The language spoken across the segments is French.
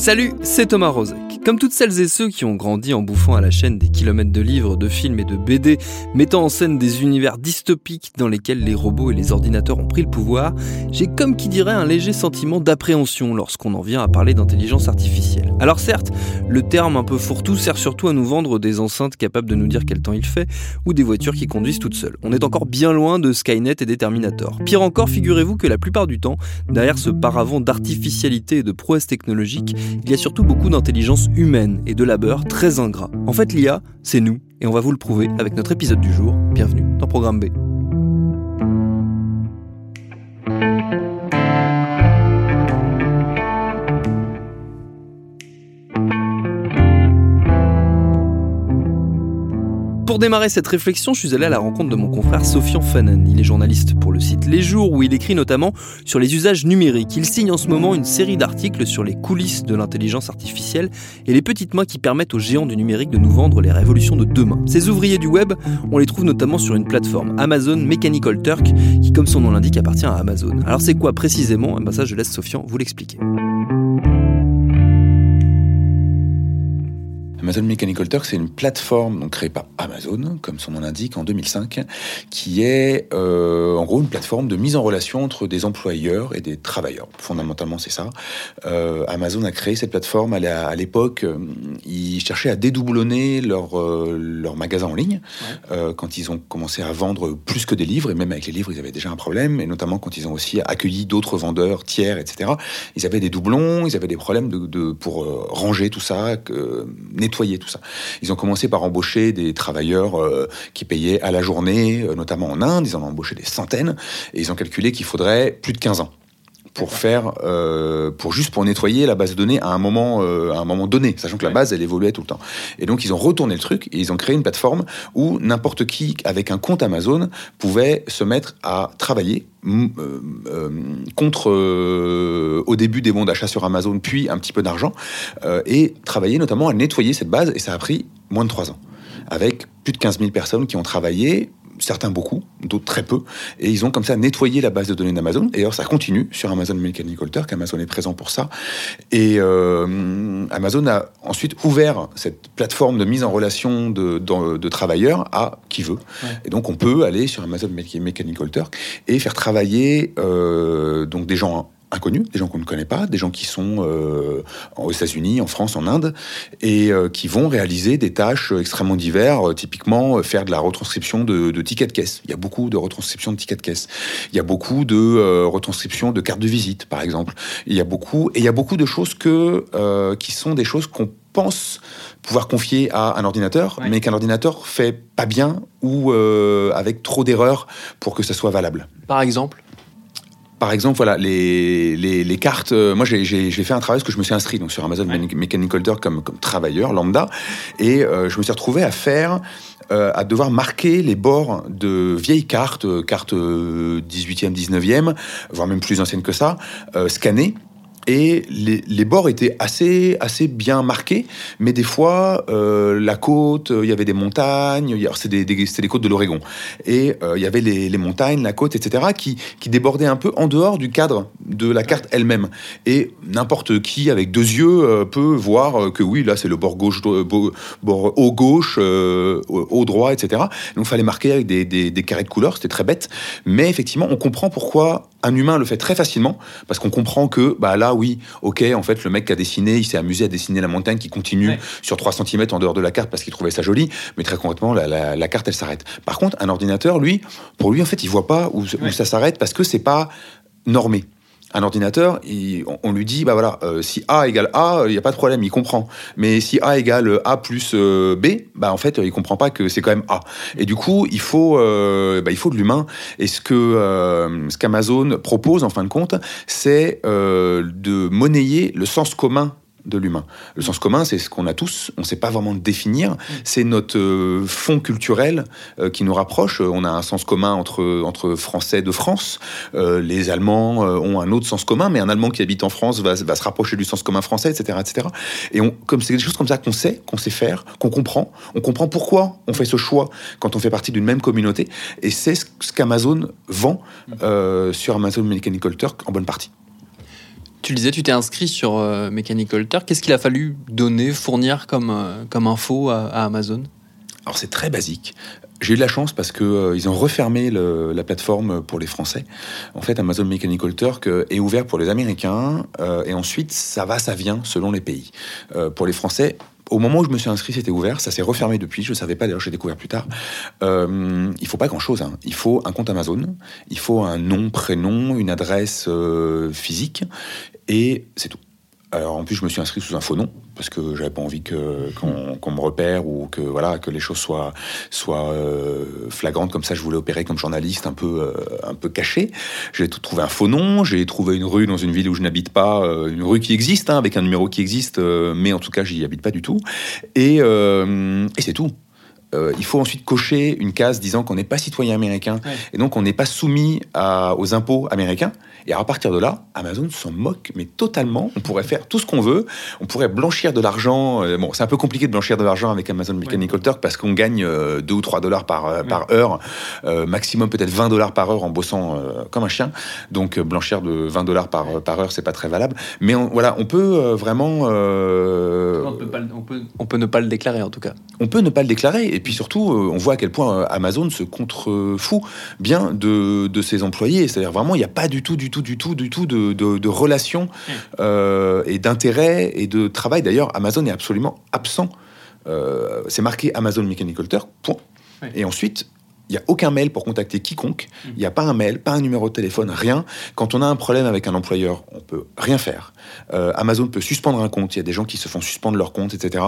Salut, c'est Thomas Rozek. Comme toutes celles et ceux qui ont grandi en bouffant à la chaîne des kilomètres de livres, de films et de BD, mettant en scène des univers dystopiques dans lesquels les robots et les ordinateurs ont pris le pouvoir, j'ai comme qui dirait un léger sentiment d'appréhension lorsqu'on en vient à parler d'intelligence artificielle. Alors certes, le terme un peu fourre-tout sert surtout à nous vendre des enceintes capables de nous dire quel temps il fait, ou des voitures qui conduisent toutes seules. On est encore bien loin de Skynet et des Terminators. Pire encore, figurez-vous que la plupart du temps, derrière ce paravent d'artificialité et de prouesse technologique, il y a surtout beaucoup d'intelligence humaine et de labeur très ingrat. En fait, l'IA, c'est nous, et on va vous le prouver avec notre épisode du jour. Bienvenue dans Programme B. démarrer cette réflexion, je suis allé à la rencontre de mon confrère Sofian Fanen. Il est journaliste pour le site Les Jours où il écrit notamment sur les usages numériques. Il signe en ce moment une série d'articles sur les coulisses de l'intelligence artificielle et les petites mains qui permettent aux géants du numérique de nous vendre les révolutions de demain. Ces ouvriers du web, on les trouve notamment sur une plateforme Amazon Mechanical Turk qui, comme son nom l'indique, appartient à Amazon. Alors c'est quoi précisément? Eh ben Ça, je laisse Sofian vous l'expliquer. Amazon Mechanical Turk, c'est une plateforme donc créée par Amazon, comme son nom l'indique, en 2005, qui est euh, en gros une plateforme de mise en relation entre des employeurs et des travailleurs. Fondamentalement, c'est ça. Euh, Amazon a créé cette plateforme à l'époque. euh, Ils cherchaient à dédoublonner leur euh, leur magasin en ligne quand ils ont commencé à vendre plus que des livres et même avec les livres, ils avaient déjà un problème. Et notamment quand ils ont aussi accueilli d'autres vendeurs tiers, etc. Ils avaient des doublons, ils avaient des problèmes de, de- pour ranger tout ça, que, Ils ont commencé par embaucher des travailleurs euh, qui payaient à la journée, euh, notamment en Inde. Ils en ont embauché des centaines. Et ils ont calculé qu'il faudrait plus de 15 ans pour faire, euh, pour juste pour nettoyer la base de données à un moment, euh, à un moment donné, sachant que la base elle évoluait tout le temps. Et donc ils ont retourné le truc et ils ont créé une plateforme où n'importe qui avec un compte Amazon pouvait se mettre à travailler euh, contre au début des bons d'achat sur Amazon, puis un petit peu d'argent et travailler notamment à nettoyer cette base et ça a pris moins de trois ans avec plus de 15 000 personnes qui ont travaillé certains beaucoup, d'autres très peu, et ils ont comme ça nettoyé la base de données d'Amazon. Et alors ça continue sur Amazon Mechanical Turk, Amazon est présent pour ça. Et euh, Amazon a ensuite ouvert cette plateforme de mise en relation de, de, de travailleurs à qui veut. Et donc on peut aller sur Amazon Mecha- Mechanical Turk et faire travailler euh, donc des gens inconnus, des gens qu'on ne connaît pas, des gens qui sont euh, aux États-Unis, en France, en Inde, et euh, qui vont réaliser des tâches extrêmement diverses, euh, typiquement euh, faire de la retranscription de, de tickets de caisse. Il y a beaucoup de retranscription de tickets de caisse. Il y a beaucoup de euh, retranscription de cartes de visite, par exemple. Il y a beaucoup, et il y a beaucoup de choses que, euh, qui sont des choses qu'on pense pouvoir confier à un ordinateur, Ouais. mais qu'un ordinateur fait pas bien ou euh, avec trop d'erreurs pour que ça soit valable. Par exemple Par exemple, voilà, les, les, les cartes. euh, moi, j'ai- fait un travail parce que je me suis inscrit donc, sur Amazon Ouais. Mechanical Turk comme, comme travailleur lambda. Et euh, je me suis retrouvé à faire, euh, à devoir marquer les bords de vieilles cartes, cartes euh, 18e, 19e, voire même plus anciennes que ça, scannées. Et les, les bords étaient assez, assez bien marqués, mais des fois, euh, la côte, euh, il y avait des montagnes, des, des, c'était des côtes de l'Oregon. Et euh, il y avait les, les montagnes, la côte, etc., qui, qui débordaient un peu en dehors du cadre de la carte elle-même. Et n'importe qui, avec deux yeux, peut voir que oui, là, c'est le bord gauche, bord haut gauche, haut droit, etc. Donc, il fallait marquer avec des, des, des carrés de couleurs, c'était très bête. Mais effectivement, on comprend pourquoi un humain le fait très facilement, parce qu'on comprend que, bah là, oui, ok, en fait, le mec qui a dessiné, il s'est amusé à dessiner la montagne qui continue Ouais. sur 3 cm en dehors de la carte parce qu'il trouvait ça joli, mais très concrètement, la, la- la carte, elle s'arrête. Par contre, un ordinateur, lui, pour lui, en fait, il voit pas où, ça s'arrête parce que c'est pas normé. Un ordinateur, on, lui dit, bah voilà, euh, si A égale A, il n'y a pas de problème, il comprend. Mais si A égale A plus euh, B, bah en fait, il comprend pas que c'est quand même A. Et du coup, il faut, euh, bah, il faut de l'humain. Et ce que ce qu'Amazon propose, en fin de compte, c'est de monnayer le sens commun de l'humain. Le sens commun, c'est ce qu'on a tous, on ne sait pas vraiment le définir, c'est notre euh, fond culturel euh, qui nous rapproche. On a un sens commun entre, Français de France, euh, les Allemands ont un autre sens commun, mais un Allemand qui habite en France va, se rapprocher du sens commun français, etc. etc. Et comme c'est des choses comme ça qu'on sait, qu'on sait faire, qu'on comprend, on comprend pourquoi on fait ce choix quand on fait partie d'une même communauté, et c'est ce qu'Amazon vend sur Amazon Mechanical Turk en bonne partie. Tu disais, tu t'es inscrit sur euh, Mechanical Turk. Qu'est-ce qu'il a fallu donner, fournir comme, euh, comme info à, Amazon? Alors c'est très basique. J'ai eu de la chance parce que euh, ils ont refermé la plateforme pour les Français. En fait, Amazon Mechanical Turk est ouvert pour les Américains et ensuite ça va, ça vient selon les pays. pour les Français, au moment où je me suis inscrit, c'était ouvert. Ça s'est refermé depuis. Je ne savais pas, d'ailleurs, j'ai découvert plus tard. Euh, il faut pas grand-chose. Hein. Il faut un compte Amazon. Il faut un nom, prénom, une adresse euh, physique. Et c'est tout. Alors en plus, je me suis inscrit sous un faux nom parce que j'avais pas envie qu'on me repère ou que voilà que les choses soient euh, flagrantes comme ça. Je voulais opérer comme journaliste, un peu euh, un peu caché. J'ai trouvé un faux nom. J'ai trouvé une rue dans une ville où je n'habite pas, euh, une rue qui existe hein, avec un numéro qui existe, mais en tout cas j'y habite pas du tout. Et c'est tout. Il faut ensuite cocher une case disant qu'on n'est pas citoyen américain et donc on n'est pas soumis à, aux impôts américains. Et à partir de là, Amazon s'en moque, mais totalement. On pourrait faire tout ce qu'on veut. On pourrait blanchir de l'argent. Euh, bon, c'est un peu compliqué de blanchir de l'argent avec Amazon Mechanical Turk parce qu'on gagne 2 euh, ou 3 dollars par, euh, par heure, maximum peut-être 20 dollars par heure en bossant comme un chien. Donc blanchir de 20 dollars par, par heure, c'est pas très valable. Mais voilà, on peut vraiment. On peut, on, peut, ne pas le déclarer en tout cas. On peut ne pas le déclarer. Et puis surtout, on voit à quel point Amazon se contrefout bien de, de ses employés. C'est-à-dire vraiment, il n'y a pas du tout, du tout, du tout, du tout de, de, relations hmm. euh, et d'intérêt et de travail. D'ailleurs, Amazon est absolument absent. Euh, c'est marqué Amazon Mechanical Turk, point. Et ensuite, il n'y a aucun mail pour contacter quiconque. Mm. Il n'y a pas un mail, pas un numéro de téléphone, rien. Quand on a un problème avec un employeur, on peut rien faire. Euh, Amazon peut suspendre un compte. Il y a des gens qui se font suspendre leur compte, etc.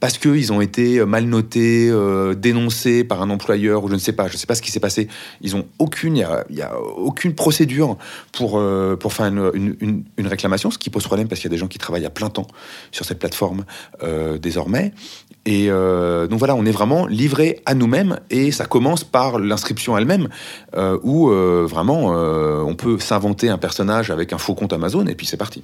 Parce qu'ils ont été mal notés, euh, dénoncés par un employeur ou je ne sais pas. Je ne sais pas ce qui s'est passé. Ils ont aucune, il y a, aucune procédure pour euh, pour faire une, une, une, réclamation, ce qui pose problème parce qu'il y a des gens qui travaillent à plein temps sur cette plateforme désormais. Et donc voilà, on est vraiment livré à nous-mêmes et ça commence par l'inscription elle-même, euh, où euh, vraiment euh, on peut s'inventer un personnage avec un faux compte Amazon et puis c'est parti.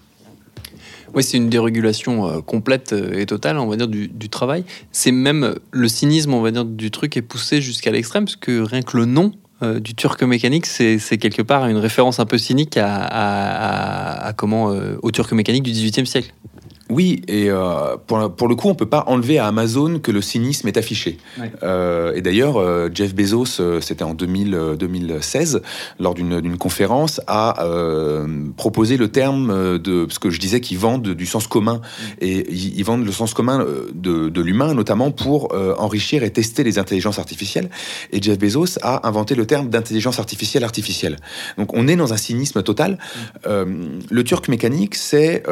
Oui, c'est une dérégulation complète et totale, on va dire, du, travail. C'est même le cynisme, on va dire, du truc est poussé jusqu'à l'extrême, parce que rien que le nom du turc mécanique, c'est quelque part une référence un peu cynique à, comment au turc mécanique du XVIIIe siècle. Oui, et euh, pour, pour, le coup, on peut pas enlever à Amazon que le cynisme est affiché. Euh, et d'ailleurs, euh, Jeff Bezos, euh, c'était en 2000, 2016, lors d'une conférence, a proposé le terme de ce que je disais qu'ils vendent du sens commun. Mm. Et ils, vendent le sens commun de, de l'humain, notamment pour enrichir et tester les intelligences artificielles. Et Jeff Bezos a inventé le terme d'intelligence artificielle artificielle. Donc on est dans un cynisme total. Mm. le turc mécanique, c'est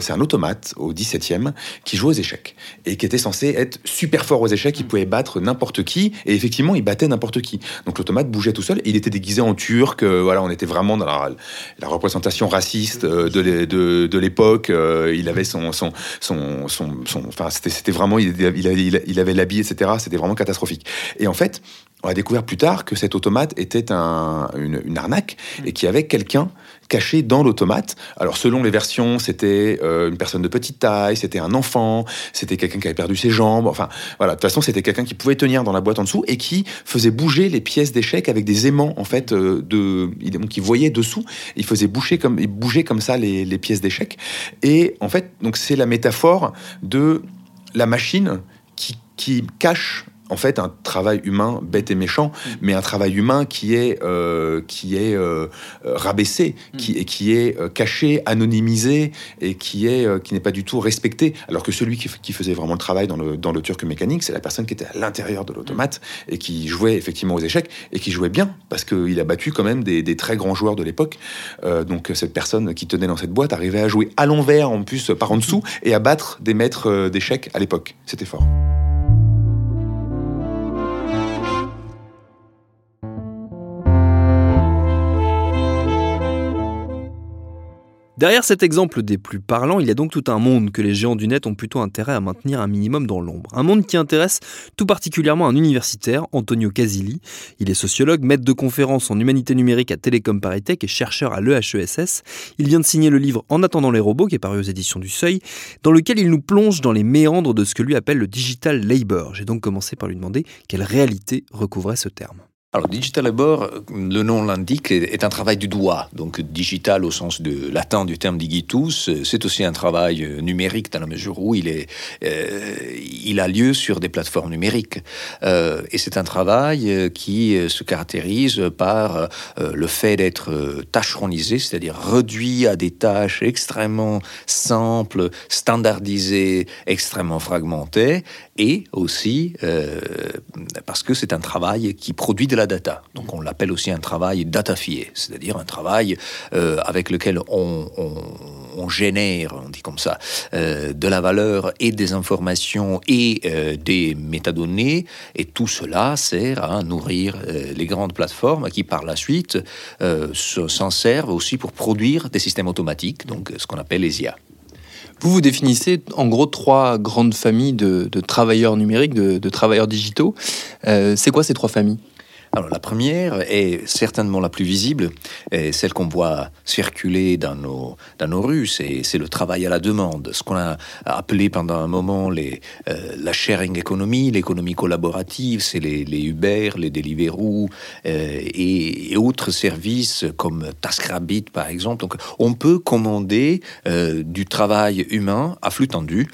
c'est un automate au 17e, qui jouait aux échecs et qui était censé être super fort aux échecs. Il mm. pouvait battre n'importe qui et effectivement, il battait n'importe qui. Donc l'automate bougeait tout seul. il était déguisé en turc. Euh, voilà, on était vraiment dans la, représentation raciste euh, de, l'époque. Euh, il avait son, son, son, son, enfin, c'était vraiment, il, il, avait l'habit, etc. C'était vraiment catastrophique. Et en fait, on a découvert plus tard que cet automate était une, une, arnaque et qu'il y avait quelqu'un caché dans l'automate. Alors selon les versions, c'était euh, une personne de petite taille, c'était un enfant, c'était quelqu'un qui avait perdu ses jambes. Enfin voilà, de toute façon c'était quelqu'un qui pouvait tenir dans la boîte en dessous et qui faisait bouger les pièces d'échecs avec des aimants en fait euh, de, qui voyait dessous. Il faisait bouger comme, bouger comme ça les, les pièces d'échecs. Et en fait donc c'est la métaphore de la machine qui, qui cache en fait un travail humain bête et méchant, mm. mais un travail humain qui est, euh, qui est euh, rabaissé, mm. qui, et qui est caché, anonymisé et qui est qui n'est pas du tout respecté. Alors que celui qui, faisait vraiment le travail dans le, dans le turc mécanique, c'est la personne qui était à l'intérieur de l'automate mm. et qui jouait effectivement aux échecs et qui jouait bien parce qu'il a battu quand même des, des très grands joueurs de l'époque. donc cette personne qui tenait dans cette boîte arrivait à jouer à l'envers en plus par en dessous et à battre des maîtres d'échecs à l'époque. C'était fort. Derrière cet exemple des plus parlants, il y a donc tout un monde que les géants du net ont plutôt intérêt à maintenir un minimum dans l'ombre. Un monde qui intéresse tout particulièrement un universitaire, Antonio Casilli. Il est sociologue, maître de conférences en humanité numérique à Télécom Paritech et chercheur à l'EHESS. Il vient de signer le livre En attendant les robots, qui est paru aux éditions du Seuil, dans lequel il nous plonge dans les méandres de ce que lui appelle le digital labor. J'ai donc commencé par lui demander quelle réalité recouvrait ce terme. Alors, digital labor, le nom l'indique, est un travail du doigt. Donc, digital au sens de latin du terme digitus, c'est aussi un travail euh, numérique dans la mesure où il, est, euh, il a lieu sur des plateformes numériques. Euh, et c'est un travail qui se caractérise par le fait d'être tâcheronisé, c'est-à-dire réduit à des tâches extrêmement simples, standardisées, extrêmement fragmentées, et aussi parce que c'est un travail qui produit de la data. Donc on l'appelle aussi un travail datafié, c'est-à-dire un travail euh, avec lequel on, génère, on dit comme ça, euh, de la valeur et des informations et euh, des métadonnées. Et tout cela sert à nourrir les grandes plateformes qui par la suite s'en servent aussi pour produire des systèmes automatiques, donc ce qu'on appelle les IA. Vous vous définissez en gros trois grandes familles de, travailleurs numériques, de, de travailleurs digitaux. c'est quoi ces trois familles? Alors la première est certainement la plus visible, celle qu'on voit circuler dans nos, dans nos rues, c'est le travail à la demande, ce qu'on a appelé pendant un moment les, euh, la sharing economy, l'économie collaborative, c'est les, les, Uber, les Deliveroo euh, et, autres services comme TaskRabbit par exemple. Donc on peut commander euh, du travail humain à flux tendu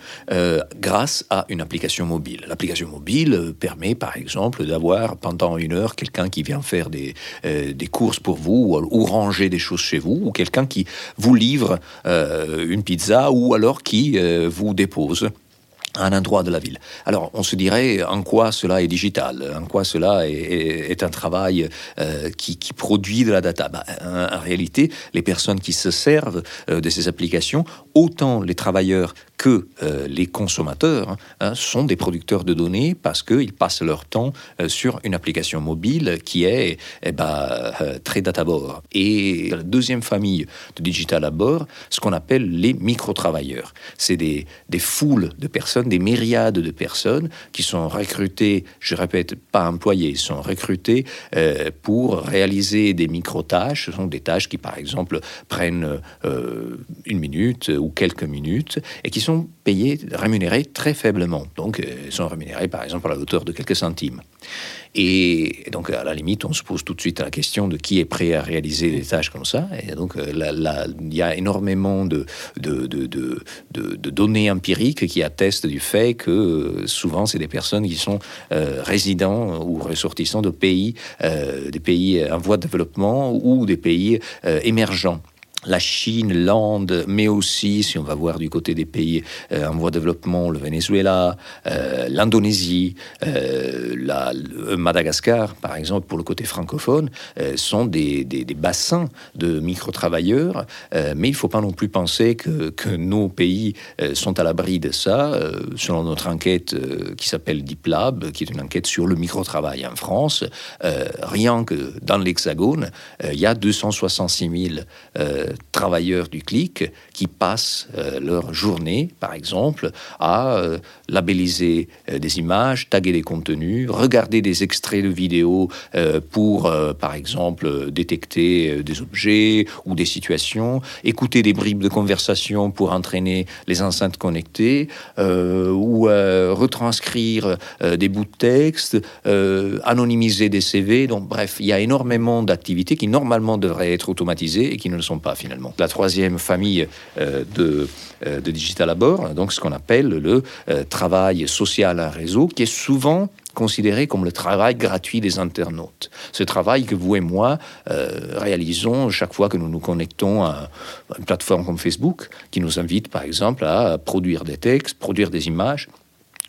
grâce à une application mobile. L'application mobile permet par exemple d'avoir pendant une heure quelqu'un qui vient faire des, euh, courses pour vous ou, ranger des choses chez vous, ou quelqu'un qui vous livre euh, une pizza ou alors qui euh, vous dépose à un endroit de la ville. Alors, on se dirait en quoi cela est digital, en quoi cela est, un travail qui, qui, produit de la data? Bah, en, réalité, les personnes qui se servent de ces applications, autant les travailleurs que euh, les consommateurs hein, sont des producteurs de données parce qu'ils passent leur temps euh, sur une application mobile qui est eh ben, euh, très databore. Et la deuxième famille de digital à bord, ce qu'on appelle les micro-travailleurs. C'est des foules de personnes, des myriades de personnes qui sont recrutées, je répète, pas employées, sont recrutées pour réaliser des micro-tâches. Ce sont des tâches qui, par exemple, prennent une minute ou quelques minutes et qui sont payés, rémunérés très faiblement. Donc, euh, ils sont rémunérés par exemple à la hauteur de quelques centimes. Et donc, à la limite, on se pose tout de suite la question de qui est prêt à réaliser des tâches comme ça. Et donc, euh, il y a énormément de, données empiriques qui attestent du fait que euh, souvent, c'est des personnes qui sont résidents ou ressortissants de pays, des pays en voie de développement ou des pays émergents la Chine, l'Inde, mais aussi, si on va voir du côté des pays euh, en voie de développement, le Venezuela, euh, l'Indonésie, euh, Madagascar, par exemple, pour le côté francophone, sont des, bassins de micro-travailleurs. mais il ne faut pas non plus penser que, nos pays sont à l'abri de ça. selon notre enquête qui s'appelle DeepLab, qui est une enquête sur le micro-travail en France, rien que dans l'Hexagone, il y a 266 000 travailleurs du clic qui passent euh, leur journée, par exemple, à euh, labelliser euh, des images, taguer des contenus, regarder des extraits de vidéos pour, par exemple, détecter des objets ou des situations, écouter des bribes de conversation pour entraîner les enceintes connectées, ou retranscrire des bouts de texte, anonymiser des CV. Donc, bref, il y a énormément d'activités qui normalement devraient être automatisées et qui ne le sont pas La troisième famille de, de Digital Labor, donc ce qu'on appelle le travail social à réseau, qui est souvent considéré comme le travail gratuit des internautes. Ce travail que vous et moi réalisons chaque fois que nous nous connectons à une plateforme comme Facebook, qui nous invite par exemple à produire des textes, produire des images,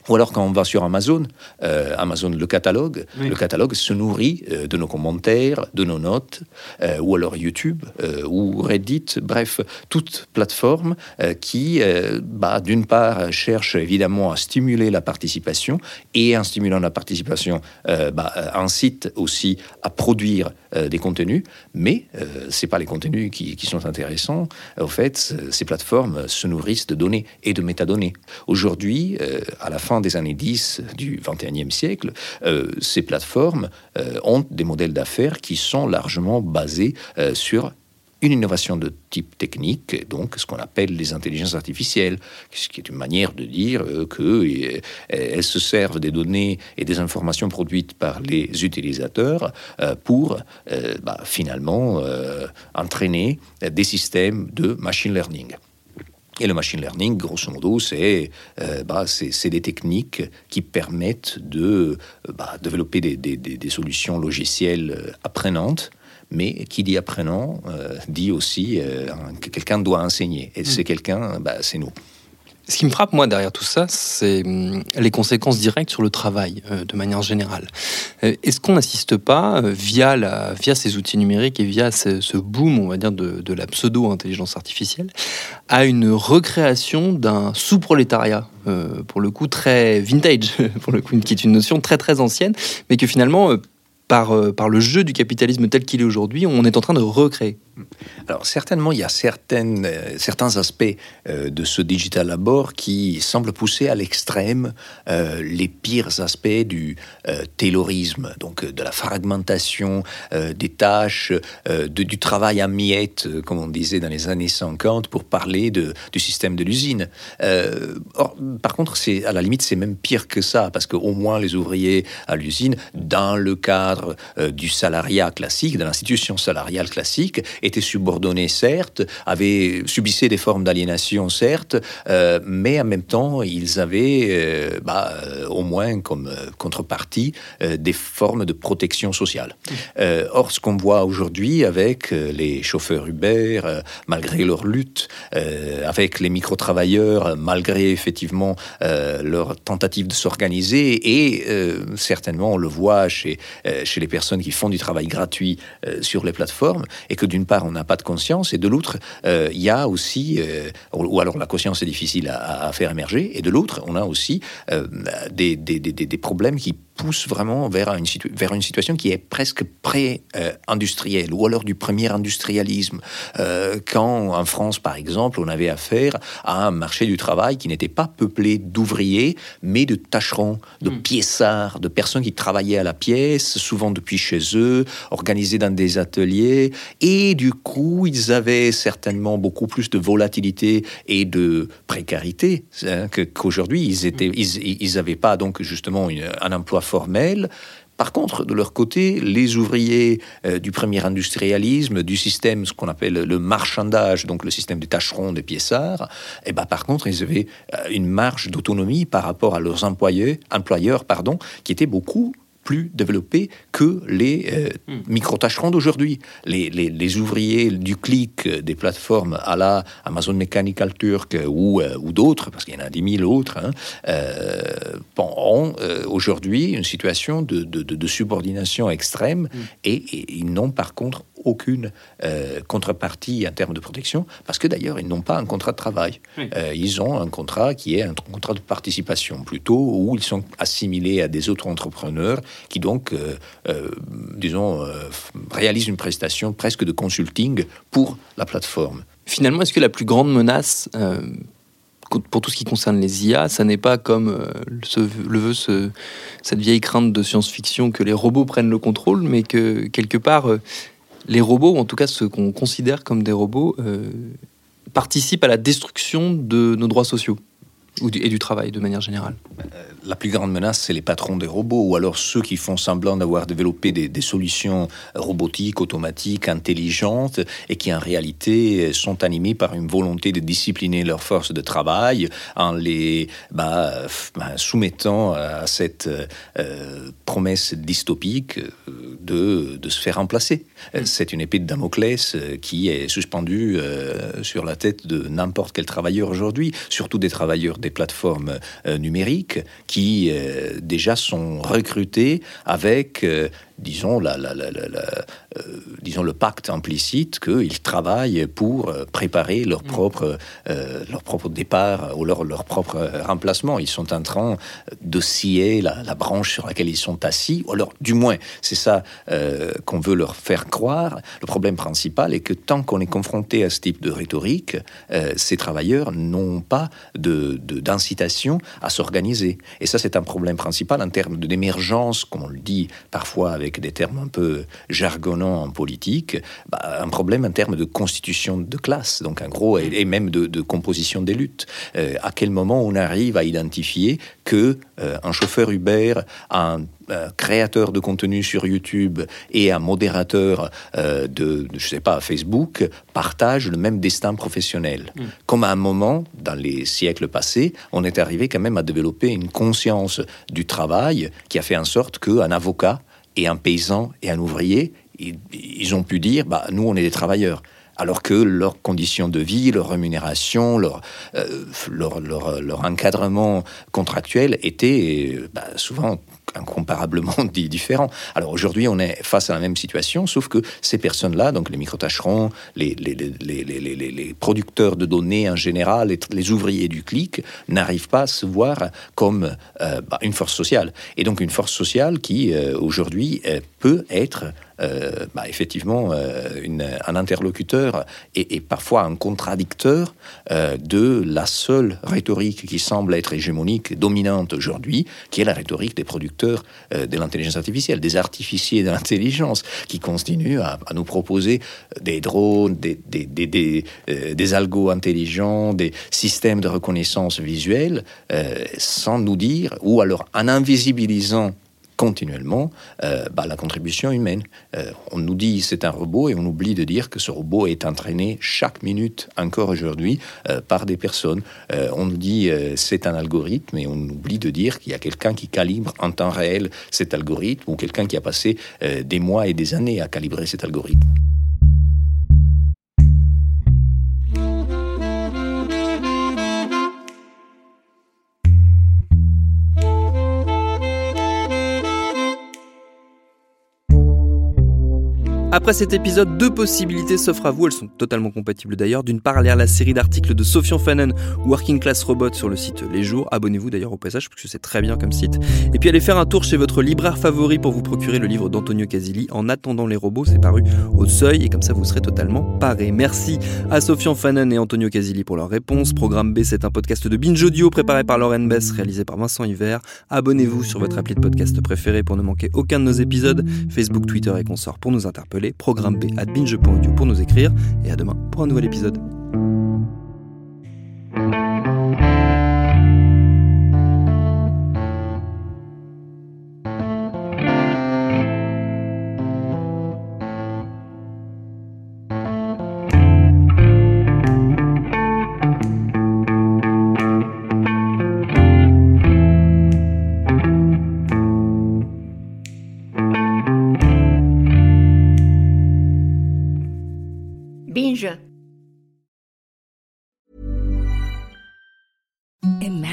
ou alors quand on va sur Amazon, euh, Amazon le catalogue, le catalogue se nourrit euh, de nos commentaires, de nos notes, euh, ou alors YouTube ou Reddit, bref, toute plateforme qui, bah, d'une part, cherche évidemment à stimuler la participation et en stimulant la participation, bah, incite aussi à produire des contenus, mais c'est pas les contenus qui, qui, sont intéressants. Au fait, ces plateformes se nourrissent de données et de métadonnées. Aujourd'hui, à la fin des années 10 du 21e siècle, euh, ces plateformes euh, ont des modèles d'affaires qui sont largement basés euh, sur une innovation de type technique, donc ce qu'on appelle les intelligences artificielles, ce qui est une manière de dire qu'elles se servent des données et des informations produites par les utilisateurs pour bah, finalement entraîner des systèmes de machine learning. Et le machine learning, grosso modo, c'est euh, bah, des techniques qui permettent de euh, bah, développer des, des, des, solutions logicielles euh, apprenantes. Mais qui dit apprenant dit aussi que quelqu'un doit enseigner. Et c'est mm. quelqu'un, bah, c'est nous. Ce qui me frappe, moi, derrière tout ça, c'est hum, les conséquences directes sur le travail, euh, de manière générale. Euh, est-ce qu'on n'assiste pas, euh, via, via ces outils numériques et via ce, boom, on va dire, de, la pseudo-intelligence artificielle, à une recréation d'un sous-prolétariat pour le coup très vintage, pour le coup, qui est une notion très très ancienne, mais que finalement, par, par le jeu du capitalisme tel qu'il est aujourd'hui, on est en train de recréer? Alors certainement, il y a euh, certains aspects euh, de ce digital labor qui semblent pousser à l'extrême euh, les pires aspects du taylorisme, donc de la fragmentation des tâches, du travail à miettes, comme on disait dans les années 50, pour parler de, du système de l'usine. par contre, à la limite, c'est même pire que ça, parce qu'au moins les ouvriers à l'usine, dans le cadre du salariat classique, de l'institution salariale classique, étaient subordonnés, certes, avaient, subissaient des formes d'aliénation, certes, euh, mais en même temps, ils avaient, euh, bah, euh, au moins comme contrepartie, des formes de protection sociale. or, ce qu'on voit aujourd'hui avec les chauffeurs Uber, malgré leur lutte, avec les micro-travailleurs, malgré effectivement leur tentative de s'organiser, et certainement on le voit chez, chez les personnes qui font du travail gratuit sur les plateformes, et que d'une part, on n'a pas de conscience, et de l'autre, euh, il y a aussi, euh, ou alors la conscience est difficile à, faire émerger, et de l'autre, on a aussi euh, des, des, problèmes qui pousse vraiment vers une, vers une situation qui est presque pré-industrielle, ou alors du premier industrialisme. Euh, quand en France, par exemple, on avait affaire à un marché du travail qui n'était pas peuplé d'ouvriers, mais de tâcherons, de mm. piéçards, de personnes qui travaillaient à la pièce, souvent depuis chez eux, organisés dans des ateliers, et du coup, ils avaient certainement beaucoup plus de volatilité et de précarité hein, qu'aujourd'hui. Ils étaient, mm. ils n'avaient pas donc justement un emploi formel. Par contre, de leur côté, les ouvriers euh, du premier industrialisme, du système, ce qu'on appelle le marchandage, donc le système des tâcherons, des piéçards, et eh ben, par contre, ils avaient euh, une marge d'autonomie par rapport à leurs employeurs, employeurs pardon, qui était beaucoup plus développés que les euh, hmm. micro-tâcherons d'aujourd'hui. Les, les, ouvriers du clic des plateformes à la Amazon Mechanical Turk ou, euh, ou d'autres, parce qu'il y en a des mille autres, hein, euh, ont aujourd'hui une situation de, de, subordination extrême hmm. et, ils n'ont par contre aucune contrepartie en termes de protection, parce que d'ailleurs, ils n'ont pas un contrat de travail. ils ont un contrat qui est un contrat de participation, plutôt, où ils sont assimilés à des autres entrepreneurs qui donc, euh, euh, disons, euh, réalise une prestation presque de consulting pour la plateforme. Finalement, est-ce que la plus grande menace pour tout ce qui concerne les IA, ça n'est pas comme le veut ce, cette vieille crainte de science-fiction que les robots prennent le contrôle, mais que quelque part, les robots, ou en tout cas ceux qu'on considère comme des robots, participent à la destruction de nos droits sociaux et du travail de manière générale euh, La plus grande menace, c'est les patrons des robots, ou alors ceux qui font semblant d'avoir développé des, solutions robotiques, automatiques, intelligentes, et qui en réalité sont animés par une volonté de discipliner leurs forces de travail en les bah, bah, soumettant à cette euh, promesse dystopique de, de, se faire remplacer. Mm. C'est une épée de Damoclès qui est suspendue sur la tête de n'importe quel travailleur aujourd'hui, surtout des travailleurs des plateformes euh, numériques qui euh, déjà sont recrutés avec euh, disons, la, euh, disons le pacte implicite qu'ils travaillent pour euh, préparer leur mm. propre, euh, leur propre départ ou leur, leur propre remplacement. Ils sont en train de scier la, branche sur laquelle ils sont assis, ou alors du moins c'est ça qu'on veut leur faire croire. Le problème principal est que tant qu'on est confronté à ce type de rhétorique, ces travailleurs n'ont pas de, d'incitation à s'organiser. Et ça c'est un problème principal en termes d'émergence, comme on le dit parfois avec avec des termes un peu jargonnants en politique, bah, un problème en termes de constitution de classe, donc un gros, et, même de, composition des luttes. Euh, à quel moment on arrive à identifier que euh, un chauffeur Uber, un créateur de contenu sur YouTube et un modérateur euh, de, je sais pas, Facebook partagent le même destin professionnel? Mm. Comme à un moment, dans les siècles passés, on est arrivé quand même à développer une conscience du travail qui a fait en sorte qu'un avocat et un paysan et un ouvrier, ils, ont pu dire, bah, nous, on est des travailleurs alors que leurs conditions de vie, leur rémunération, leur, euh, leur, encadrement contractuel étaient bah, souvent incomparablement différents. Alors aujourd'hui, on est face à la même situation, sauf que ces personnes-là, donc les microtâcherons, les, les, producteurs de données en général, les, ouvriers du clic, n'arrivent pas à se voir comme euh, bah, une force sociale. Et donc une force sociale qui, euh, aujourd'hui, euh, peut être euh, bah, effectivement euh, un interlocuteur et, parfois un contradicteur euh, de la seule rhétorique qui semble être hégémonique, dominante aujourd'hui, qui est la rhétorique des producteurs de l'intelligence artificielle, des artificiers de l'intelligence, qui continuent à, nous proposer des drones, des, algos intelligents, des systèmes de reconnaissance visuelle, sans nous dire, ou alors en invisibilisant continuellement euh, bah, la contribution humaine. Euh, on nous dit c'est un robot et on oublie de dire que ce robot est entraîné chaque minute, encore aujourd'hui, euh, par des personnes. on nous dit c'est un algorithme et on oublie de dire qu'il y a quelqu'un qui calibre en temps réel cet algorithme ou quelqu'un qui a passé des mois et des années à calibrer cet algorithme. Après cet épisode, deux possibilités s'offrent à vous. Elles sont totalement compatibles d'ailleurs. D'une part, lire la série d'articles de Sofian Fanon, Working Class Robot, sur le site Les Jours. Abonnez-vous d'ailleurs au passage, parce que c'est très bien comme site. Et puis allez faire un tour chez votre libraire favori pour vous procurer le livre d'Antonio Casilli, En attendant les robots. C'est paru au seuil, et comme ça vous serez totalement paré. Merci à Sofian Fanon et Antonio Casilli pour leur réponse. Programme B, c'est un podcast de Binge Audio préparé par Lauren Bess, réalisé par Vincent Hiver. Abonnez-vous sur votre appli de podcast préféré pour ne manquer aucun de nos épisodes. Facebook, Twitter et consorts pour nous interpeller programme B binge.audio pour nous écrire, et à demain pour un nouvel épisode.